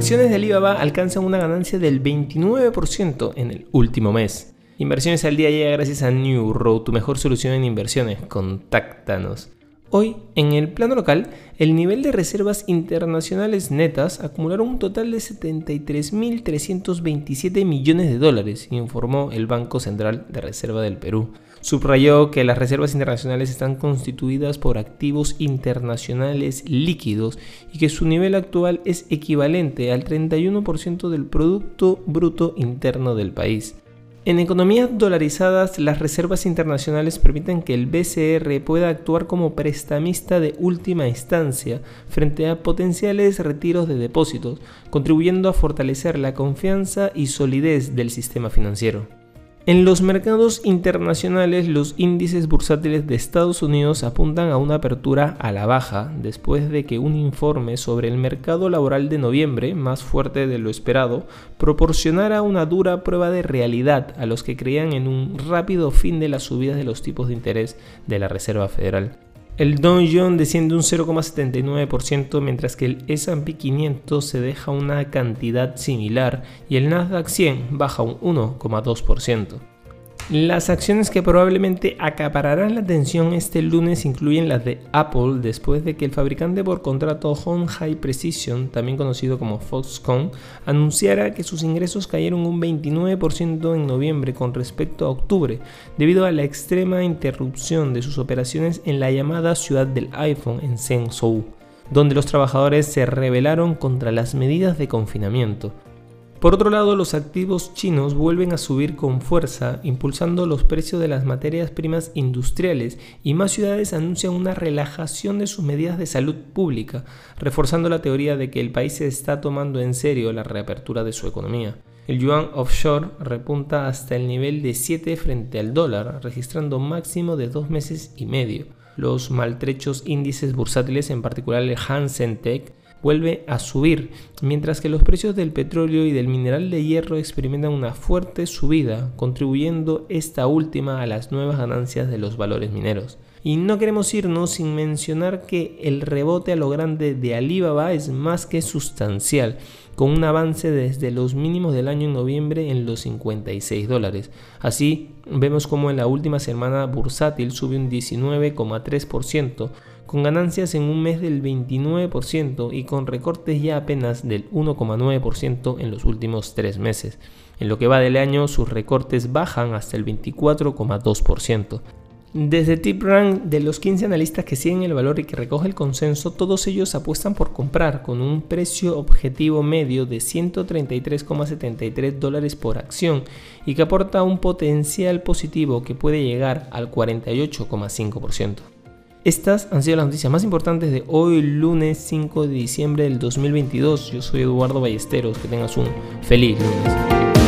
Acciones de Alibaba alcanzan una ganancia del 29% en el último mes. Inversiones al día llega gracias a New Road, tu mejor solución en inversiones. Contáctanos. Hoy, en el plano local, el nivel de reservas internacionales netas acumularon un total de 73.327 millones de dólares, informó el Banco Central de Reserva del Perú. Subrayó que las reservas internacionales están constituidas por activos internacionales líquidos y que su nivel actual es equivalente al 31% del Producto Bruto Interno del país. En economías dolarizadas, las reservas internacionales permiten que el BCR pueda actuar como prestamista de última instancia frente a potenciales retiros de depósitos, contribuyendo a fortalecer la confianza y solidez del sistema financiero. En los mercados internacionales, los índices bursátiles de Estados Unidos apuntan a una apertura a la baja después de que un informe sobre el mercado laboral de noviembre, más fuerte de lo esperado, proporcionara una dura prueba de realidad a los que creían en un rápido fin de las subidas de los tipos de interés de la Reserva Federal. El Dow Jones desciende un 0,79%, mientras que el S&P 500 se deja una cantidad similar y el Nasdaq 100 baja un 1,2%. Las acciones que probablemente acapararán la atención este lunes incluyen las de Apple después de que el fabricante por contrato High Precision, también conocido como Foxconn, anunciara que sus ingresos cayeron un 29% en noviembre con respecto a octubre, debido a la extrema interrupción de sus operaciones en la llamada ciudad del iPhone en Zhengzhou, donde los trabajadores se rebelaron contra las medidas de confinamiento. Por otro lado, los activos chinos vuelven a subir con fuerza, impulsando los precios de las materias primas industriales y más ciudades anuncian una relajación de sus medidas de salud pública, reforzando la teoría de que el país se está tomando en serio la reapertura de su economía. El yuan offshore repunta hasta el nivel de 7 frente al dólar, registrando máximo de dos meses y medio. Los maltrechos índices bursátiles, en particular el Hansen Tech, vuelve a subir, mientras que los precios del petróleo y del mineral de hierro experimentan una fuerte subida, contribuyendo esta última a las nuevas ganancias de los valores mineros. Y no queremos irnos sin mencionar que el rebote a lo grande de Alibaba es más que sustancial, con un avance desde los mínimos del año en noviembre en los 56 dólares. Así, vemos como en la última semana bursátil sube un 19,3%, con ganancias en un mes del 29% y con recortes ya apenas del 1,9% en los últimos tres meses. En lo que va del año, sus recortes bajan hasta el 24,2%. Desde TipRank, de los 15 analistas que siguen el valor y que recoge el consenso, todos ellos apuestan por comprar con un precio objetivo medio de 133,73 dólares por acción y que aporta un potencial positivo que puede llegar al 48,5%. Estas han sido las noticias más importantes de hoy, lunes 5 de diciembre del 2022. Yo soy Eduardo Ballesteros. Que tengas un feliz lunes.